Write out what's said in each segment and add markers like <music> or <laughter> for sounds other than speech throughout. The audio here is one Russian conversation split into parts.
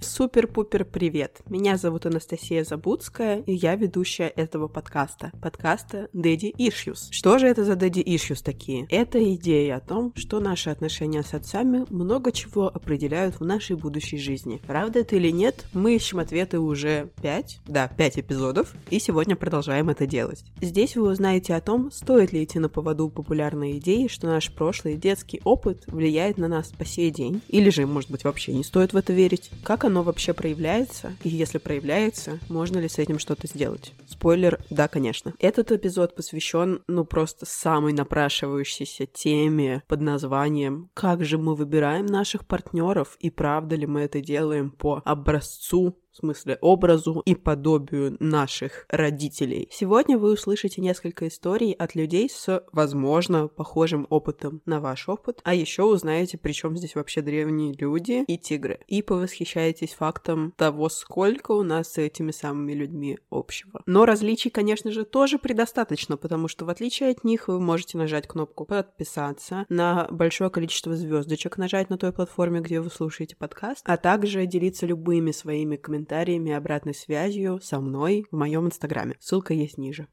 Супер-пупер привет! Меня зовут Анастасия Забудская, и я ведущая этого подкаста. Подкаста Daddy Issues. Что же это за Daddy Issues такие? Это идея о том, что наши отношения с отцами много чего определяют в нашей будущей жизни. Правда это или нет, мы ищем ответы уже пять, да, пять эпизодов, и сегодня продолжаем это делать. Здесь вы узнаете о том, стоит ли идти на поводу популярной идеи, что наш прошлый детский опыт влияет на нас по сей день, или же, может быть, вообще не стоит в это верить, как оно вообще проявляется, и если проявляется, можно ли с этим что-то сделать. Спойлер, да, конечно. Этот эпизод посвящен, ну, просто самой напрашивающейся теме под названием «Как же мы выбираем наших партнеров и правда ли мы это делаем по образцу смысле образу и подобию наших родителей. Сегодня вы услышите несколько историй от людей с, возможно, похожим опытом на ваш опыт, а еще узнаете, при чем здесь вообще древние люди и тигры, и повосхищаетесь фактом того, сколько у нас с этими самыми людьми общего. Но различий, конечно же, тоже предостаточно, потому что в отличие от них вы можете нажать кнопку подписаться, на большое количество звездочек нажать на той платформе, где вы слушаете подкаст, а также делиться любыми своими комментариями комментариями обратной связью со мной в моем инстаграме. Ссылка есть ниже.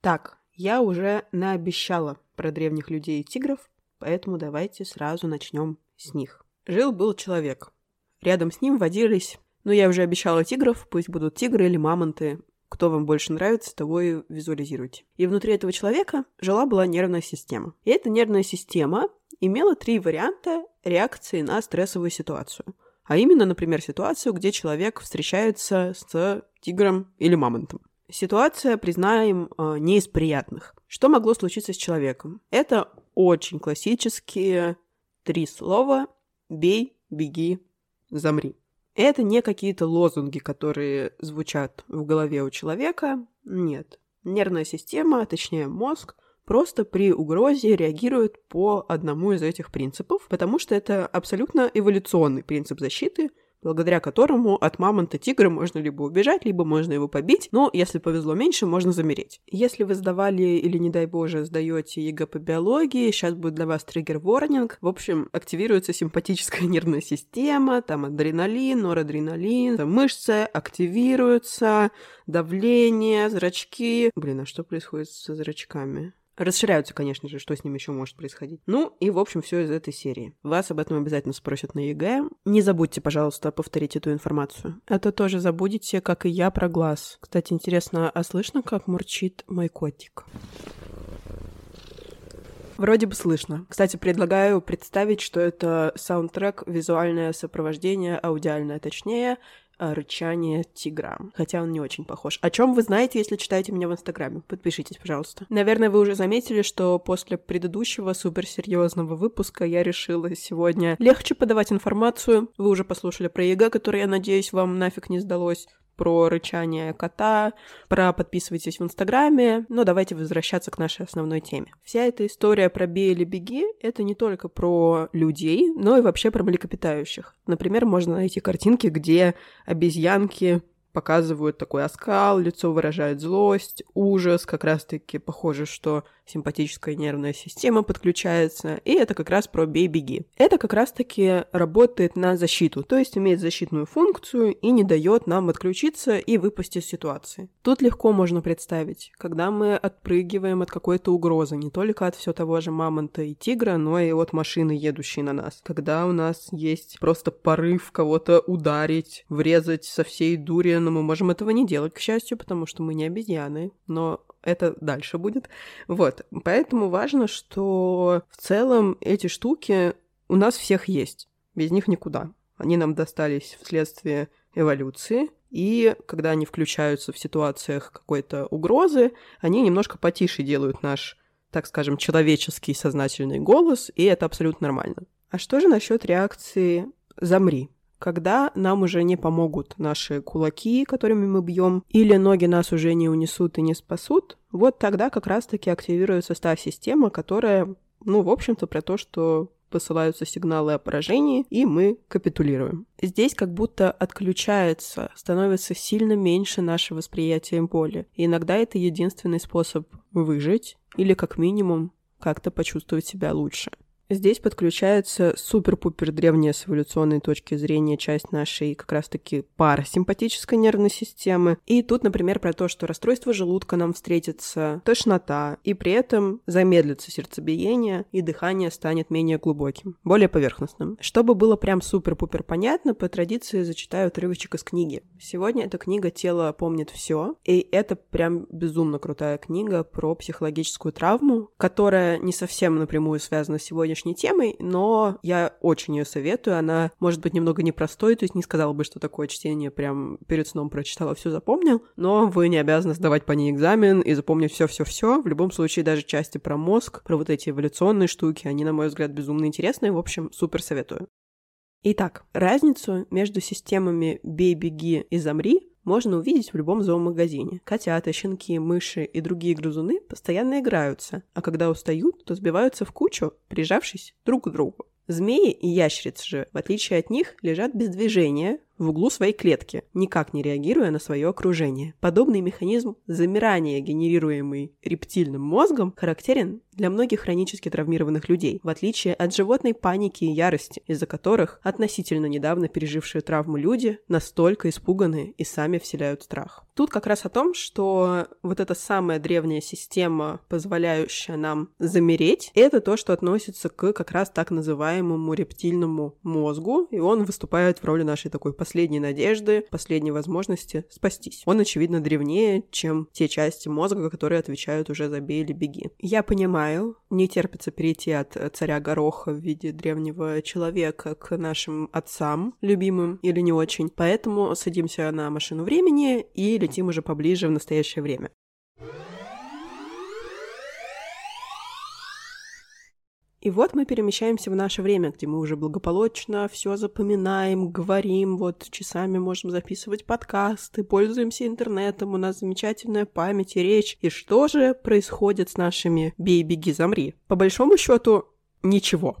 Так, я уже наобещала про древних людей и тигров, поэтому давайте сразу начнем с них. Жил-был человек. Рядом с ним водились, ну я уже обещала тигров, пусть будут тигры или мамонты, кто вам больше нравится, того и визуализируйте. И внутри этого человека жила-была нервная система. И эта нервная система имела три варианта реакции на стрессовую ситуацию. А именно, например, ситуацию, где человек встречается с тигром или мамонтом. Ситуация, признаем, э, не из приятных. Что могло случиться с человеком? Это очень классические три слова «бей», «беги», «замри». Это не какие-то лозунги, которые звучат в голове у человека. Нет. Нервная система, а точнее мозг, просто при угрозе реагирует по одному из этих принципов, потому что это абсолютно эволюционный принцип защиты, благодаря которому от мамонта тигра можно либо убежать, либо можно его побить, но если повезло меньше, можно замереть. Если вы сдавали или, не дай боже, сдаете ЕГЭ по биологии, сейчас будет для вас триггер-ворнинг. В общем, активируется симпатическая <laughs> нервная система, там адреналин, норадреналин, мышцы активируются, давление, зрачки. Блин, а что происходит со зрачками? Расширяются, конечно же, что с ним еще может происходить. Ну и, в общем, все из этой серии. Вас об этом обязательно спросят на ЕГЭ. Не забудьте, пожалуйста, повторить эту информацию. Это тоже забудете, как и я, про глаз. Кстати, интересно, а слышно, как мурчит мой котик? Вроде бы слышно. Кстати, предлагаю представить, что это саундтрек, визуальное сопровождение, аудиальное точнее, рычание тигра. Хотя он не очень похож. О чем вы знаете, если читаете меня в Инстаграме? Подпишитесь, пожалуйста. Наверное, вы уже заметили, что после предыдущего суперсерьезного выпуска я решила сегодня легче подавать информацию. Вы уже послушали про ЕГЭ, который, я надеюсь, вам нафиг не сдалось про рычание кота, про подписывайтесь в Инстаграме, но давайте возвращаться к нашей основной теме. Вся эта история про «бей или беги» — это не только про людей, но и вообще про млекопитающих. Например, можно найти картинки, где обезьянки показывают такой оскал, лицо выражает злость, ужас, как раз-таки похоже, что симпатическая нервная система подключается, и это как раз про бей-беги. Это как раз-таки работает на защиту, то есть имеет защитную функцию и не дает нам отключиться и выпасть из ситуации. Тут легко можно представить, когда мы отпрыгиваем от какой-то угрозы, не только от все того же мамонта и тигра, но и от машины, едущей на нас. Когда у нас есть просто порыв кого-то ударить, врезать со всей дури, но мы можем этого не делать, к счастью, потому что мы не обезьяны, но это дальше будет. Вот, поэтому важно, что в целом эти штуки у нас всех есть, без них никуда. Они нам достались вследствие эволюции, и когда они включаются в ситуациях какой-то угрозы, они немножко потише делают наш, так скажем, человеческий сознательный голос, и это абсолютно нормально. А что же насчет реакции «замри»? Когда нам уже не помогут наши кулаки, которыми мы бьем, или ноги нас уже не унесут и не спасут, вот тогда как раз-таки активируется та система, которая, ну, в общем-то, про то, что посылаются сигналы о поражении, и мы капитулируем. Здесь как будто отключается, становится сильно меньше наше восприятие боли. И иногда это единственный способ выжить или как минимум как-то почувствовать себя лучше. Здесь подключается супер-пупер древняя с эволюционной точки зрения часть нашей как раз-таки парасимпатической нервной системы. И тут, например, про то, что расстройство желудка нам встретится, тошнота, и при этом замедлится сердцебиение, и дыхание станет менее глубоким, более поверхностным. Чтобы было прям супер-пупер понятно, по традиции зачитаю отрывочек из книги. Сегодня эта книга «Тело помнит все», и это прям безумно крутая книга про психологическую травму, которая не совсем напрямую связана с сегодняшней сегодняшней темой, но я очень ее советую. Она может быть немного непростой, то есть не сказала бы, что такое чтение прям перед сном прочитала, все запомнил, но вы не обязаны сдавать по ней экзамен и запомнить все-все-все. В любом случае, даже части про мозг, про вот эти эволюционные штуки, они, на мой взгляд, безумно интересные. В общем, супер советую. Итак, разницу между системами «бей, беги» и «замри» можно увидеть в любом зоомагазине. Котята, щенки, мыши и другие грызуны постоянно играются, а когда устают, то сбиваются в кучу, прижавшись друг к другу. Змеи и ящерицы же, в отличие от них, лежат без движения, в углу своей клетки, никак не реагируя на свое окружение. Подобный механизм замирания, генерируемый рептильным мозгом, характерен для многих хронически травмированных людей, в отличие от животной паники и ярости, из-за которых относительно недавно пережившие травму люди настолько испуганы и сами вселяют страх. Тут как раз о том, что вот эта самая древняя система, позволяющая нам замереть, это то, что относится к как раз так называемому рептильному мозгу, и он выступает в роли нашей такой последней надежды, последней возможности спастись. Он, очевидно, древнее, чем те части мозга, которые отвечают уже за «бей или беги». Я понимаю, не терпится перейти от царя Гороха в виде древнего человека к нашим отцам, любимым или не очень, поэтому садимся на машину времени и летим уже поближе в настоящее время. И вот мы перемещаемся в наше время, где мы уже благополучно все запоминаем, говорим, вот часами можем записывать подкасты, пользуемся интернетом, у нас замечательная память и речь. И что же происходит с нашими «бей, беги, замри»? По большому счету, ничего.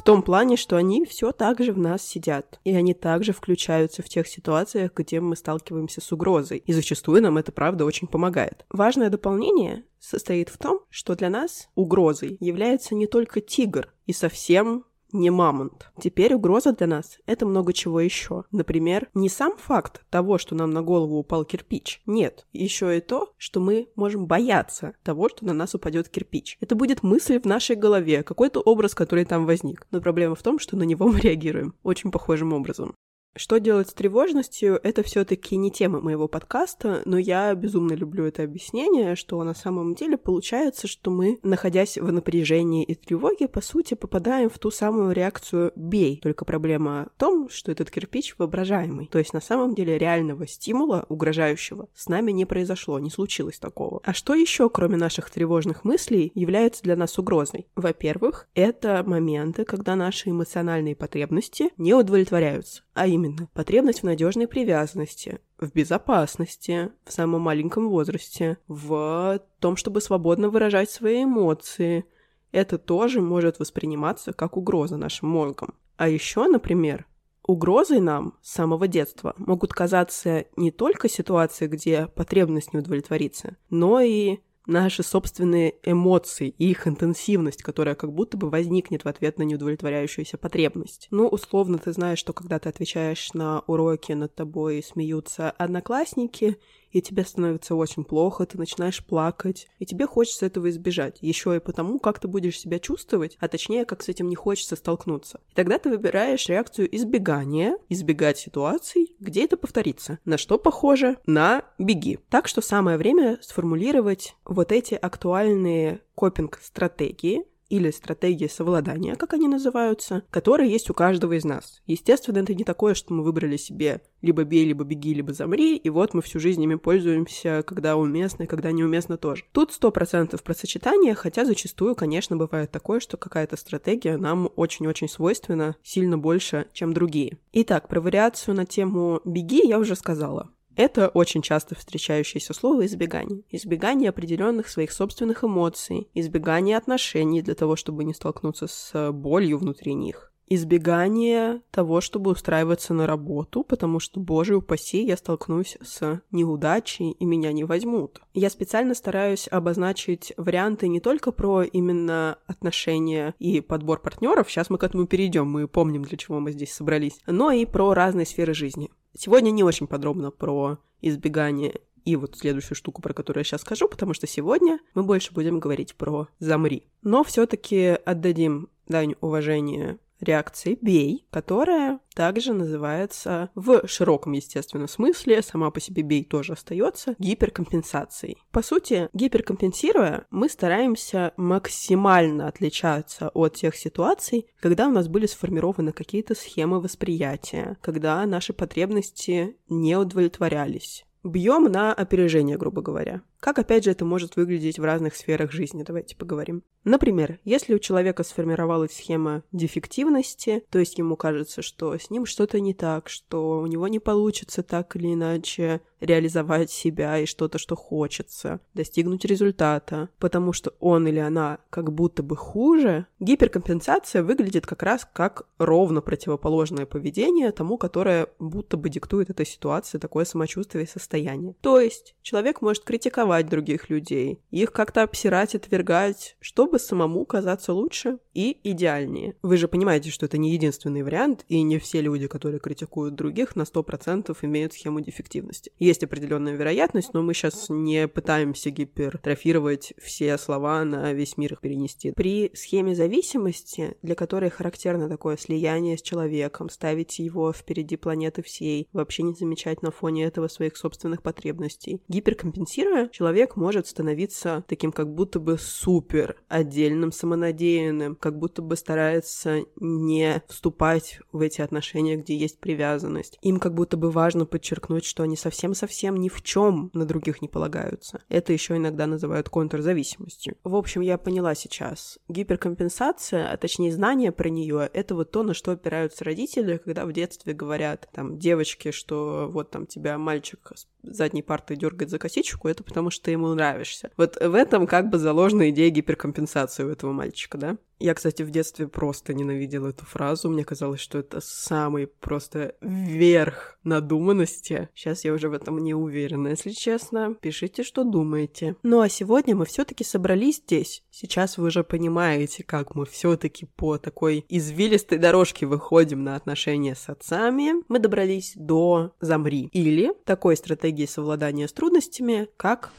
В том плане, что они все так же в нас сидят. И они также включаются в тех ситуациях, где мы сталкиваемся с угрозой. И зачастую нам это, правда, очень помогает. Важное дополнение состоит в том, что для нас угрозой является не только тигр и совсем не мамонт. Теперь угроза для нас — это много чего еще. Например, не сам факт того, что нам на голову упал кирпич. Нет. Еще и то, что мы можем бояться того, что на нас упадет кирпич. Это будет мысль в нашей голове, какой-то образ, который там возник. Но проблема в том, что на него <laughs> мы реагируем очень похожим образом. Что делать с тревожностью, это все-таки не тема моего подкаста, но я безумно люблю это объяснение, что на самом деле получается, что мы, находясь в напряжении и тревоге, по сути, попадаем в ту самую реакцию «бей». Только проблема в том, что этот кирпич воображаемый. То есть на самом деле реального стимула, угрожающего, с нами не произошло, не случилось такого. А что еще, кроме наших тревожных мыслей, является для нас угрозой? Во-первых, это моменты, когда наши эмоциональные потребности не удовлетворяются а именно потребность в надежной привязанности, в безопасности в самом маленьком возрасте, в том, чтобы свободно выражать свои эмоции. Это тоже может восприниматься как угроза нашим мозгом. А еще, например, угрозой нам с самого детства могут казаться не только ситуации, где потребность не удовлетворится, но и наши собственные эмоции и их интенсивность, которая как будто бы возникнет в ответ на неудовлетворяющуюся потребность. Ну, условно, ты знаешь, что когда ты отвечаешь на уроки, над тобой смеются одноклассники, и тебе становится очень плохо, ты начинаешь плакать, и тебе хочется этого избежать. Еще и потому, как ты будешь себя чувствовать, а точнее, как с этим не хочется столкнуться. И тогда ты выбираешь реакцию избегания, избегать ситуаций, где это повторится. На что похоже? На беги. Так что самое время сформулировать вот эти актуальные копинг-стратегии, или стратегии совладания, как они называются, которые есть у каждого из нас. Естественно, это не такое, что мы выбрали себе либо бей, либо беги, либо замри, и вот мы всю жизнь ими пользуемся, когда уместно и когда неуместно тоже. Тут сто процентов про сочетание, хотя зачастую, конечно, бывает такое, что какая-то стратегия нам очень-очень свойственна сильно больше, чем другие. Итак, про вариацию на тему «беги» я уже сказала. Это очень часто встречающееся слово избегание. Избегание определенных своих собственных эмоций, избегание отношений для того, чтобы не столкнуться с болью внутри них избегание того, чтобы устраиваться на работу, потому что, боже упаси, я столкнусь с неудачей, и меня не возьмут. Я специально стараюсь обозначить варианты не только про именно отношения и подбор партнеров, сейчас мы к этому перейдем, мы помним, для чего мы здесь собрались, но и про разные сферы жизни. Сегодня не очень подробно про избегание и вот следующую штуку, про которую я сейчас скажу, потому что сегодня мы больше будем говорить про «замри». Но все таки отдадим дань уважения реакции бей, которая также называется в широком, естественно, смысле, сама по себе бей тоже остается, гиперкомпенсацией. По сути, гиперкомпенсируя, мы стараемся максимально отличаться от тех ситуаций, когда у нас были сформированы какие-то схемы восприятия, когда наши потребности не удовлетворялись. Бьем на опережение, грубо говоря. Как, опять же, это может выглядеть в разных сферах жизни, давайте поговорим. Например, если у человека сформировалась схема дефективности, то есть ему кажется, что с ним что-то не так, что у него не получится так или иначе реализовать себя и что-то, что хочется, достигнуть результата, потому что он или она как будто бы хуже, гиперкомпенсация выглядит как раз как ровно противоположное поведение тому, которое будто бы диктует эта ситуация, такое самочувствие и состояние. То есть человек может критиковать критиковать других людей, их как-то обсирать, отвергать, чтобы самому казаться лучше и идеальнее. Вы же понимаете, что это не единственный вариант, и не все люди, которые критикуют других, на 100% имеют схему дефективности. Есть определенная вероятность, но мы сейчас не пытаемся гипертрофировать все слова на весь мир их перенести. При схеме зависимости, для которой характерно такое слияние с человеком, ставить его впереди планеты всей, вообще не замечать на фоне этого своих собственных потребностей, гиперкомпенсируя, человек может становиться таким как будто бы супер отдельным, самонадеянным, как будто бы старается не вступать в эти отношения, где есть привязанность. Им как будто бы важно подчеркнуть, что они совсем-совсем ни в чем на других не полагаются. Это еще иногда называют контрзависимостью. В общем, я поняла сейчас. Гиперкомпенсация, а точнее знание про нее, это вот то, на что опираются родители, когда в детстве говорят там девочке, что вот там тебя мальчик с задней парты дергает за косичку, это потому что ты ему нравишься. Вот в этом как бы заложена идея гиперкомпенсации у этого мальчика, да? Я, кстати, в детстве просто ненавидела эту фразу. Мне казалось, что это самый просто верх надуманности. Сейчас я уже в этом не уверена, если честно. Пишите, что думаете. Ну а сегодня мы все-таки собрались здесь. Сейчас вы уже понимаете, как мы все-таки по такой извилистой дорожке выходим на отношения с отцами. Мы добрались до замри. Или такой стратегии совладания с трудностями, как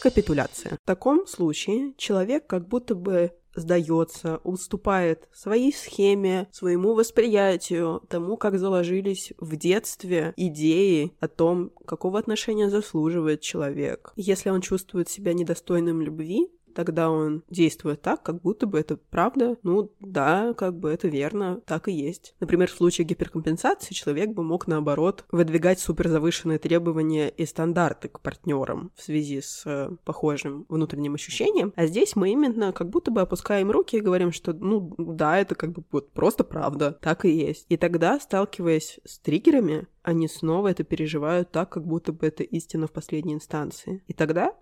капитуляция. В таком случае человек как будто бы сдается, уступает своей схеме, своему восприятию, тому, как заложились в детстве идеи о том, какого отношения заслуживает человек. Если он чувствует себя недостойным любви, тогда он действует так, как будто бы это правда. Ну да, как бы это верно, так и есть. Например, в случае гиперкомпенсации человек бы мог, наоборот, выдвигать суперзавышенные требования и стандарты к партнерам в связи с э, похожим внутренним ощущением. А здесь мы именно как будто бы опускаем руки и говорим, что ну да, это как бы вот просто правда, так и есть. И тогда, сталкиваясь с триггерами, они снова это переживают так, как будто бы это истина в последней инстанции. И тогда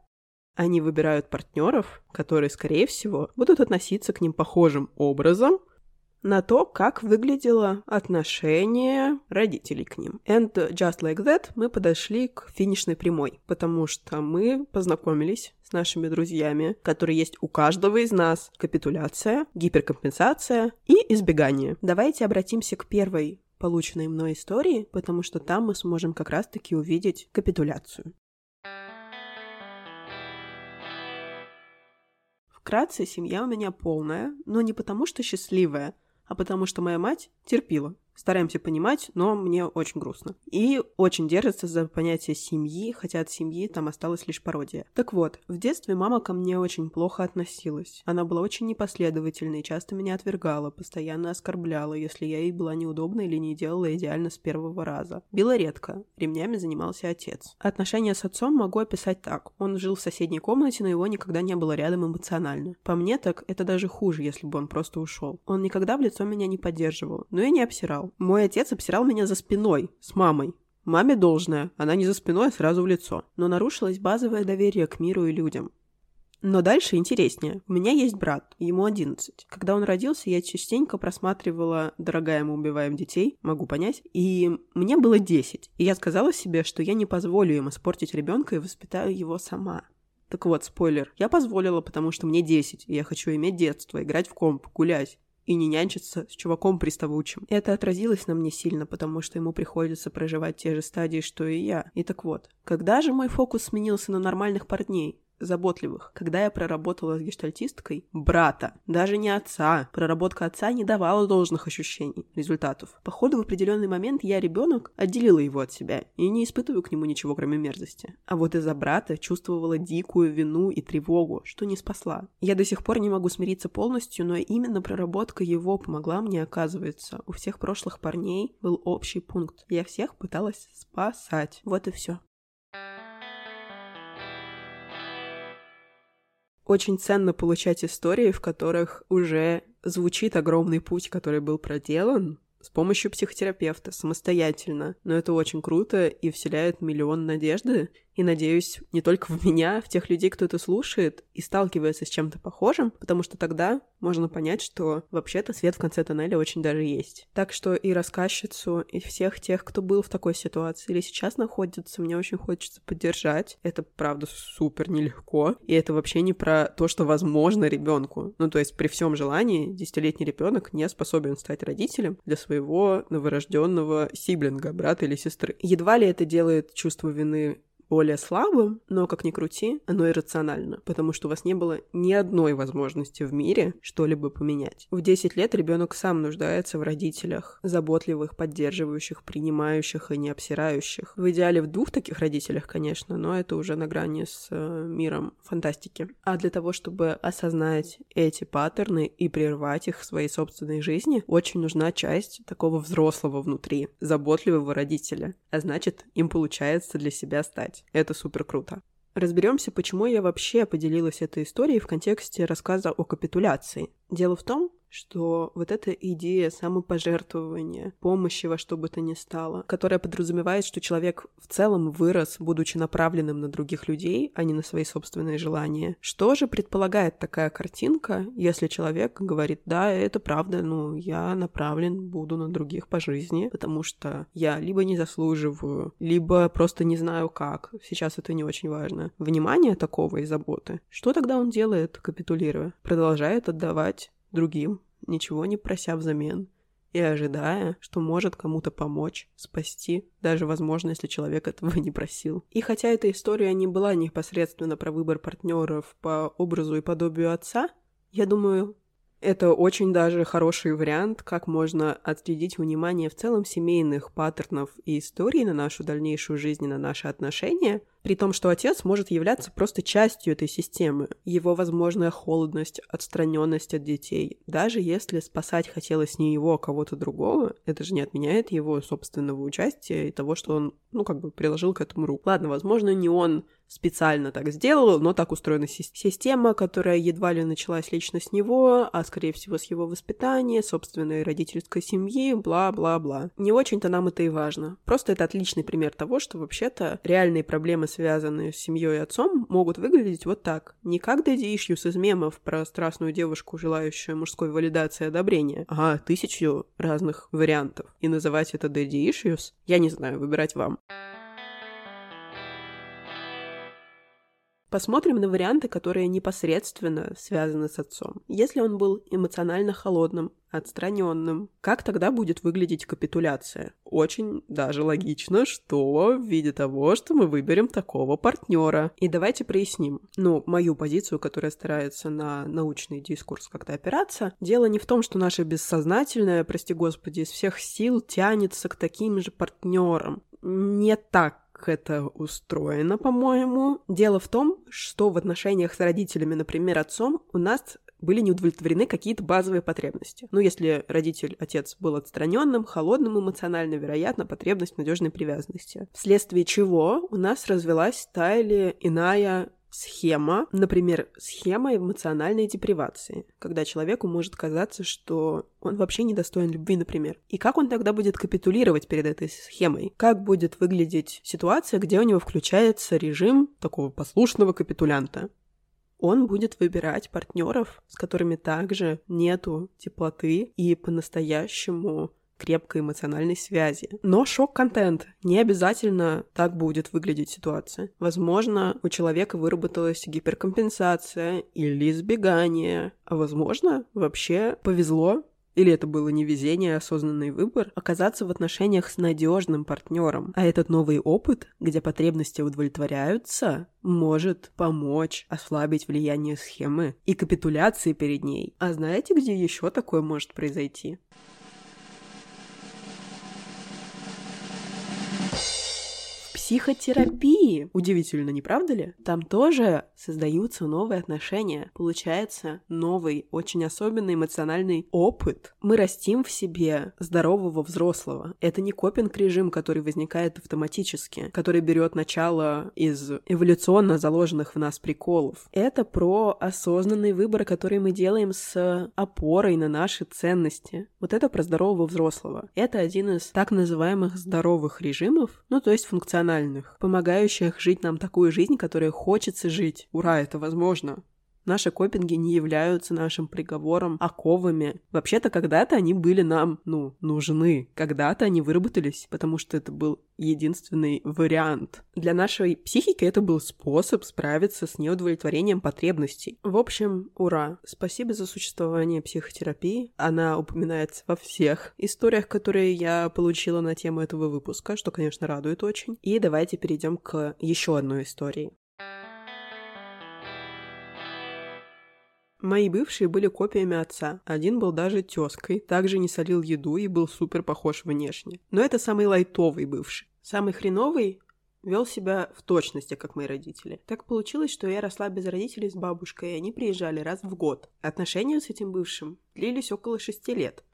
они выбирают партнеров, которые, скорее всего, будут относиться к ним похожим образом на то, как выглядело отношение родителей к ним. And just like that мы подошли к финишной прямой, потому что мы познакомились с нашими друзьями, которые есть у каждого из нас. Капитуляция, гиперкомпенсация и избегание. Давайте обратимся к первой полученной мной истории, потому что там мы сможем как раз-таки увидеть капитуляцию. Вкратце, семья у меня полная, но не потому что счастливая, а потому что моя мать терпила. Стараемся понимать, но мне очень грустно. И очень держится за понятие семьи, хотя от семьи там осталась лишь пародия. Так вот, в детстве мама ко мне очень плохо относилась. Она была очень непоследовательной, часто меня отвергала, постоянно оскорбляла, если я ей была неудобна или не делала идеально с первого раза. Била редко, ремнями занимался отец. Отношения с отцом могу описать так. Он жил в соседней комнате, но его никогда не было рядом эмоционально. По мне так, это даже хуже, если бы он просто ушел. Он никогда в лицо меня не поддерживал, но и не обсирал обсирал. Мой отец обсирал меня за спиной, с мамой. Маме должное, она не за спиной, а сразу в лицо. Но нарушилось базовое доверие к миру и людям. Но дальше интереснее. У меня есть брат, ему 11. Когда он родился, я частенько просматривала «Дорогая, мы убиваем детей», могу понять, и мне было 10. И я сказала себе, что я не позволю им испортить ребенка и воспитаю его сама. Так вот, спойлер, я позволила, потому что мне 10, и я хочу иметь детство, играть в комп, гулять и не нянчиться с чуваком приставучим. Это отразилось на мне сильно, потому что ему приходится проживать те же стадии, что и я. И так вот, когда же мой фокус сменился на нормальных парней? Заботливых. Когда я проработала с гештальтисткой, брата, даже не отца, проработка отца не давала должных ощущений, результатов. Походу, в определенный момент я, ребенок, отделила его от себя и не испытываю к нему ничего, кроме мерзости. А вот из-за брата чувствовала дикую вину и тревогу, что не спасла. Я до сих пор не могу смириться полностью, но именно проработка его помогла мне, оказывается. У всех прошлых парней был общий пункт. Я всех пыталась спасать. Вот и все. Очень ценно получать истории, в которых уже звучит огромный путь, который был проделан, с помощью психотерапевта, самостоятельно. Но это очень круто и вселяет миллион надежды и надеюсь не только в меня, а в тех людей, кто это слушает и сталкивается с чем-то похожим, потому что тогда можно понять, что вообще-то свет в конце тоннеля очень даже есть. Так что и рассказчицу, и всех тех, кто был в такой ситуации или сейчас находится, мне очень хочется поддержать. Это, правда, супер нелегко. И это вообще не про то, что возможно ребенку. Ну, то есть при всем желании десятилетний ребенок не способен стать родителем для своего новорожденного сиблинга, брата или сестры. Едва ли это делает чувство вины более слабым, но, как ни крути, оно иррационально, потому что у вас не было ни одной возможности в мире что-либо поменять. В 10 лет ребенок сам нуждается в родителях, заботливых, поддерживающих, принимающих и не обсирающих. В идеале в двух таких родителях, конечно, но это уже на грани с э, миром фантастики. А для того, чтобы осознать эти паттерны и прервать их в своей собственной жизни, очень нужна часть такого взрослого внутри, заботливого родителя. А значит, им получается для себя стать читать. Это супер круто. Разберемся, почему я вообще поделилась этой историей в контексте рассказа о капитуляции. Дело в том, что вот эта идея самопожертвования, помощи во что бы то ни стало, которая подразумевает, что человек в целом вырос, будучи направленным на других людей, а не на свои собственные желания. Что же предполагает такая картинка, если человек говорит, да, это правда, ну, я направлен буду на других по жизни, потому что я либо не заслуживаю, либо просто не знаю как. Сейчас это не очень важно. Внимание такого и заботы. Что тогда он делает, капитулируя? Продолжает отдавать другим, ничего не прося взамен, и ожидая, что может кому-то помочь, спасти, даже, возможно, если человек этого <laughs> не просил. И хотя эта история не была непосредственно про выбор партнеров по образу и подобию отца, я думаю, это очень даже хороший вариант, как можно отследить внимание в целом семейных паттернов и историй на нашу дальнейшую жизнь и на наши отношения, при том, что отец может являться просто частью этой системы. Его возможная холодность, отстраненность от детей, даже если спасать хотелось не его, а кого-то другого, это же не отменяет его собственного участия и того, что он, ну, как бы приложил к этому руку. Ладно, возможно, не он специально так сделал, но так устроена система, которая едва ли началась лично с него, а скорее всего с его воспитания, собственной родительской семьи, бла-бла-бла. Не очень-то нам это и важно. Просто это отличный пример того, что вообще-то реальные проблемы, связанные с семьей и отцом, могут выглядеть вот так. Не как daddy issues из мемов про страстную девушку, желающую мужской валидации и одобрения, а тысячу разных вариантов. И называть это daddy issues, я не знаю, выбирать вам. Посмотрим на варианты, которые непосредственно связаны с отцом. Если он был эмоционально холодным, отстраненным, как тогда будет выглядеть капитуляция? Очень даже логично, что в виде того, что мы выберем такого партнера. И давайте проясним. Ну, мою позицию, которая старается на научный дискурс как-то опираться. Дело не в том, что наше бессознательное, прости господи, из всех сил тянется к таким же партнерам. Не так это устроено, по-моему. Дело в том, что в отношениях с родителями, например, отцом, у нас были не удовлетворены какие-то базовые потребности. Ну, если родитель, отец был отстраненным, холодным эмоционально, вероятно, потребность надежной привязанности. Вследствие чего у нас развелась та или иная схема, например, схема эмоциональной депривации, когда человеку может казаться, что он вообще не достоин любви, например. И как он тогда будет капитулировать перед этой схемой? Как будет выглядеть ситуация, где у него включается режим такого послушного капитулянта? он будет выбирать партнеров, с которыми также нету теплоты и по-настоящему крепкой эмоциональной связи. Но шок-контент. Не обязательно так будет выглядеть ситуация. Возможно, у человека выработалась гиперкомпенсация или избегание. А возможно, вообще повезло, или это было не везение, а осознанный выбор, оказаться в отношениях с надежным партнером. А этот новый опыт, где потребности удовлетворяются, может помочь ослабить влияние схемы и капитуляции перед ней. А знаете, где еще такое может произойти? Психотерапии. Удивительно, не правда ли? Там тоже создаются новые отношения. Получается новый, очень особенный эмоциональный опыт. Мы растим в себе здорового взрослого. Это не копинг-режим, который возникает автоматически, который берет начало из эволюционно заложенных в нас приколов. Это про осознанный выбор, который мы делаем с опорой на наши ценности. Вот это про здорового взрослого. Это один из так называемых здоровых режимов, ну то есть функциональных рациональных, помогающих жить нам такую жизнь, которой хочется жить. Ура, это возможно. Наши копинги не являются нашим приговором, оковами. Вообще-то когда-то они были нам, ну, нужны. Когда-то они выработались, потому что это был единственный вариант. Для нашей психики это был способ справиться с неудовлетворением потребностей. В общем, ура! Спасибо за существование психотерапии. Она упоминается во всех историях, которые я получила на тему этого выпуска, что, конечно, радует очень. И давайте перейдем к еще одной истории. Мои бывшие были копиями отца. Один был даже тезкой, также не солил еду и был супер похож внешне. Но это самый лайтовый бывший. Самый хреновый вел себя в точности, как мои родители. Так получилось, что я росла без родителей с бабушкой, и они приезжали раз в год. Отношения с этим бывшим длились около шести лет,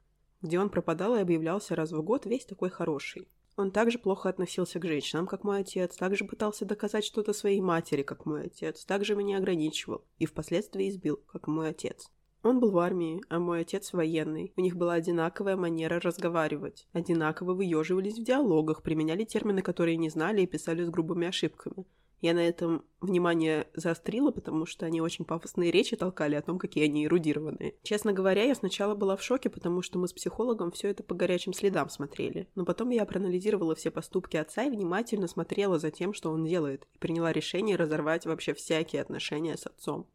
где он пропадал и объявлялся раз в год весь такой хороший. Он также плохо относился к женщинам, как мой отец, также пытался доказать что-то своей матери, как мой отец, также меня ограничивал и впоследствии избил, как мой отец. Он был в армии, а мой отец военный. У них была одинаковая манера разговаривать. Одинаково выеживались в диалогах, применяли термины, которые не знали и писали с грубыми ошибками. Я на этом внимание заострила, потому что они очень пафосные речи толкали о том, какие они эрудированные. Честно говоря, я сначала была в шоке, потому что мы с психологом все это по горячим следам смотрели. Но потом я проанализировала все поступки отца и внимательно смотрела за тем, что он делает, и приняла решение разорвать вообще всякие отношения с отцом.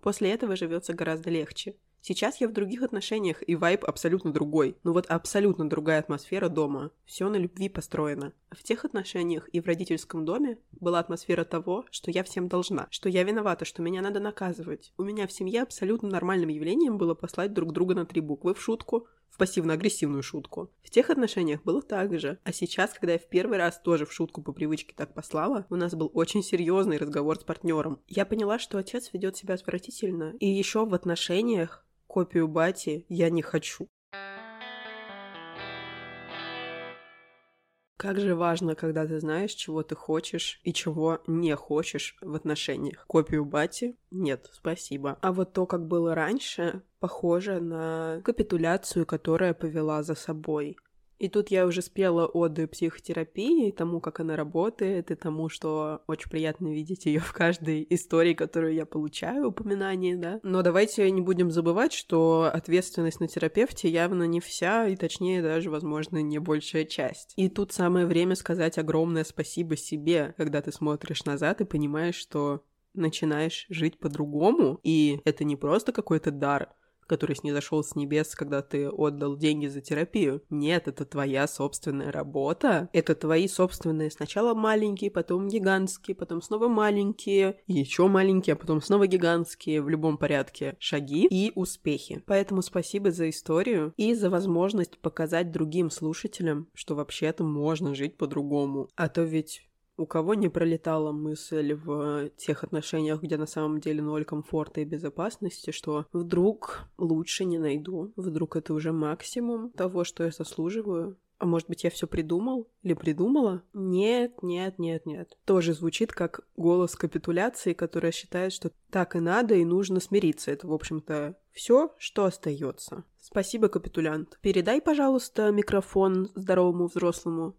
После этого живется гораздо легче. Сейчас я в других отношениях, и вайб абсолютно другой. Ну вот абсолютно другая атмосфера дома. Все на любви построено. В тех отношениях и в родительском доме была атмосфера того, что я всем должна, что я виновата, что меня надо наказывать. У меня в семье абсолютно нормальным явлением было послать друг друга на три буквы в шутку, в пассивно-агрессивную шутку. В тех отношениях было так же. А сейчас, когда я в первый раз тоже в шутку по привычке так послала, у нас был очень серьезный разговор с партнером. Я поняла, что отец ведет себя отвратительно. И еще в отношениях копию бати я не хочу. Как же важно, когда ты знаешь, чего ты хочешь и чего не хочешь в отношениях. Копию бати? Нет, спасибо. А вот то, как было раньше, похоже на капитуляцию, которая повела за собой. И тут я уже спела оды психотерапии, тому, как она работает, и тому, что очень приятно видеть ее в каждой истории, которую я получаю, упоминание, да. Но давайте не будем забывать, что ответственность на терапевте явно не вся, и точнее даже, возможно, не большая часть. И тут самое время сказать огромное спасибо себе, когда ты смотришь назад и понимаешь, что начинаешь жить по-другому, и это не просто какой-то дар, который снизошел с небес, когда ты отдал деньги за терапию. Нет, это твоя собственная работа. Это твои собственные сначала маленькие, потом гигантские, потом снова маленькие, еще маленькие, а потом снова гигантские в любом порядке шаги и успехи. Поэтому спасибо за историю и за возможность показать другим слушателям, что вообще-то можно жить по-другому. А то ведь у кого не пролетала мысль в тех отношениях, где на самом деле ноль комфорта и безопасности, что вдруг лучше не найду, вдруг это уже максимум того, что я заслуживаю, а может быть, я все придумал или придумала? Нет, нет, нет, нет. Тоже звучит как голос капитуляции, которая считает, что так и надо, и нужно смириться. Это, в общем-то, все, что остается. Спасибо, капитулянт. Передай, пожалуйста, микрофон здоровому взрослому.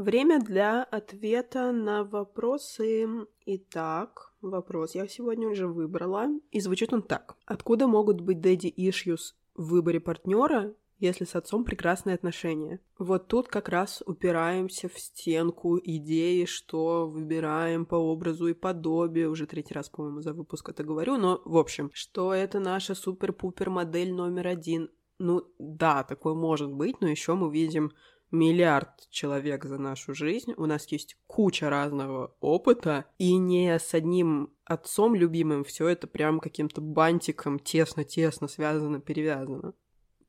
Время для ответа на вопросы. Итак, вопрос я сегодня уже выбрала. И звучит он так. Откуда могут быть daddy issues в выборе партнера, если с отцом прекрасные отношения? Вот тут как раз упираемся в стенку идеи, что выбираем по образу и подобию. Уже третий раз, по-моему, за выпуск это говорю, но в общем, что это наша супер-пупер модель номер один. Ну да, такое может быть, но еще мы видим миллиард человек за нашу жизнь, у нас есть куча разного опыта, и не с одним отцом любимым все это прям каким-то бантиком тесно-тесно связано, перевязано.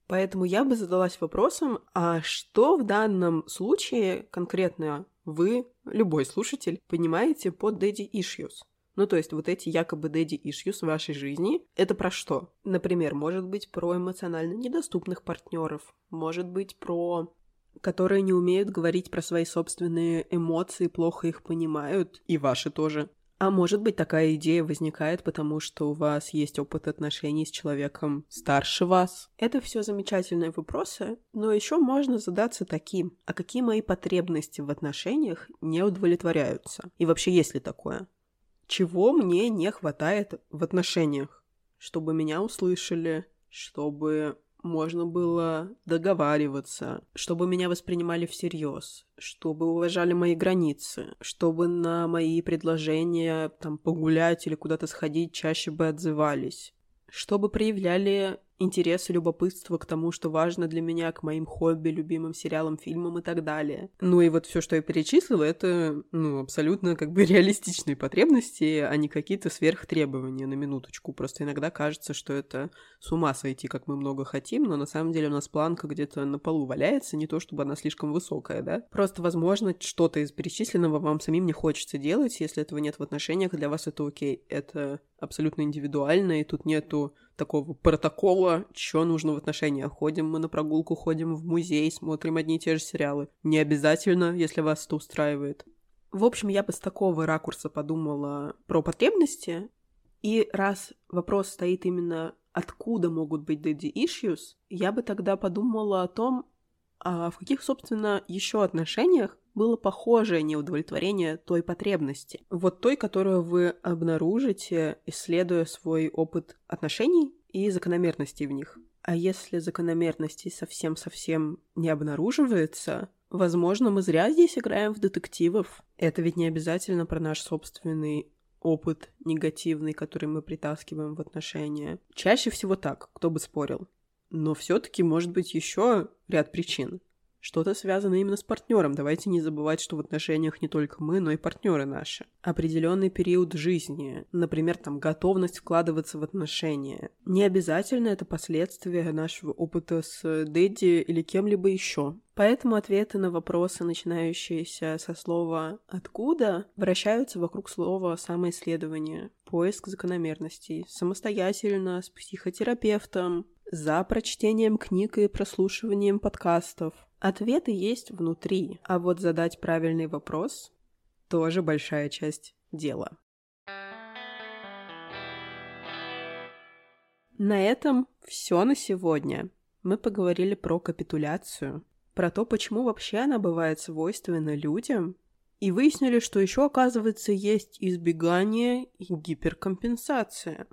Поэтому я бы задалась вопросом, а что в данном случае конкретно вы, любой слушатель, понимаете под daddy issues? Ну, то есть вот эти якобы daddy issues в вашей жизни, это про что? Например, может быть про эмоционально недоступных партнеров, может быть про которые не умеют говорить про свои собственные эмоции, плохо их понимают, и ваши тоже. А может быть, такая идея возникает, потому что у вас есть опыт отношений с человеком старше вас. Это все замечательные вопросы, но еще можно задаться таким, а какие мои потребности в отношениях не удовлетворяются? И вообще есть ли такое? Чего мне не хватает в отношениях? Чтобы меня услышали, чтобы можно было договариваться, чтобы меня воспринимали всерьез, чтобы уважали мои границы, чтобы на мои предложения там погулять или куда-то сходить чаще бы отзывались, чтобы проявляли интерес и любопытство к тому, что важно для меня, к моим хобби, любимым сериалам, фильмам и так далее. Ну и вот все, что я перечислила, это, ну, абсолютно как бы <laughs> реалистичные потребности, а не какие-то сверхтребования на минуточку. Просто иногда кажется, что это с ума сойти, как мы много хотим, но на самом деле у нас планка где-то на полу валяется, не то чтобы она слишком высокая, да? Просто, возможно, что-то из перечисленного вам самим не хочется делать, если этого нет в отношениях, для вас это окей. Это абсолютно индивидуально, и тут нету такого протокола, что нужно в отношениях. Ходим мы на прогулку, ходим в музей, смотрим одни и те же сериалы. Не обязательно, если вас это устраивает. В общем, я бы с такого ракурса подумала про потребности. И раз вопрос стоит именно откуда могут быть daddy issues, я бы тогда подумала о том, а в каких, собственно, еще отношениях было похожее неудовлетворение той потребности. Вот той, которую вы обнаружите, исследуя свой опыт отношений и закономерностей в них. А если закономерностей совсем-совсем не обнаруживается, возможно, мы зря здесь играем в детективов. Это ведь не обязательно про наш собственный опыт негативный, который мы притаскиваем в отношения. Чаще всего так, кто бы спорил. Но все-таки может быть еще ряд причин что-то связано именно с партнером. Давайте не забывать, что в отношениях не только мы, но и партнеры наши. Определенный период жизни, например, там готовность вкладываться в отношения. Не обязательно это последствия нашего опыта с Дэдди или кем-либо еще. Поэтому ответы на вопросы, начинающиеся со слова «откуда», вращаются вокруг слова «самоисследование», поиск закономерностей, самостоятельно, с психотерапевтом, за прочтением книг и прослушиванием подкастов, Ответы есть внутри, а вот задать правильный вопрос – тоже большая часть дела. На этом все на сегодня. Мы поговорили про капитуляцию, про то, почему вообще она бывает свойственна людям, и выяснили, что еще, оказывается, есть избегание и гиперкомпенсация.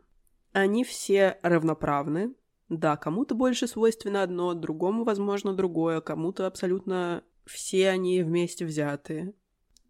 Они все равноправны, да, кому-то больше свойственно одно, другому, возможно, другое, кому-то абсолютно все они вместе взятые.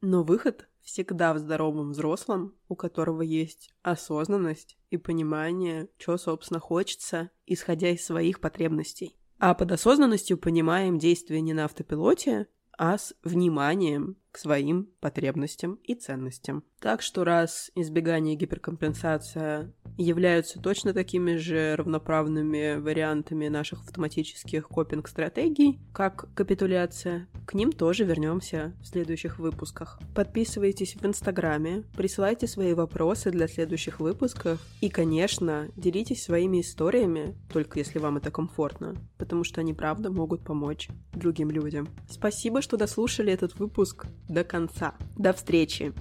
Но выход всегда в здоровом взрослом, у которого есть осознанность и понимание, что, собственно, хочется, исходя из своих потребностей. А под осознанностью понимаем действия не на автопилоте, а с вниманием к своим потребностям и ценностям. Так что раз избегание и гиперкомпенсация являются точно такими же равноправными вариантами наших автоматических копинг-стратегий, как капитуляция, к ним тоже вернемся в следующих выпусках. Подписывайтесь в Инстаграме, присылайте свои вопросы для следующих выпусков и, конечно, делитесь своими историями, только если вам это комфортно, потому что они правда могут помочь другим людям. Спасибо, что дослушали этот выпуск до конца. До встречи!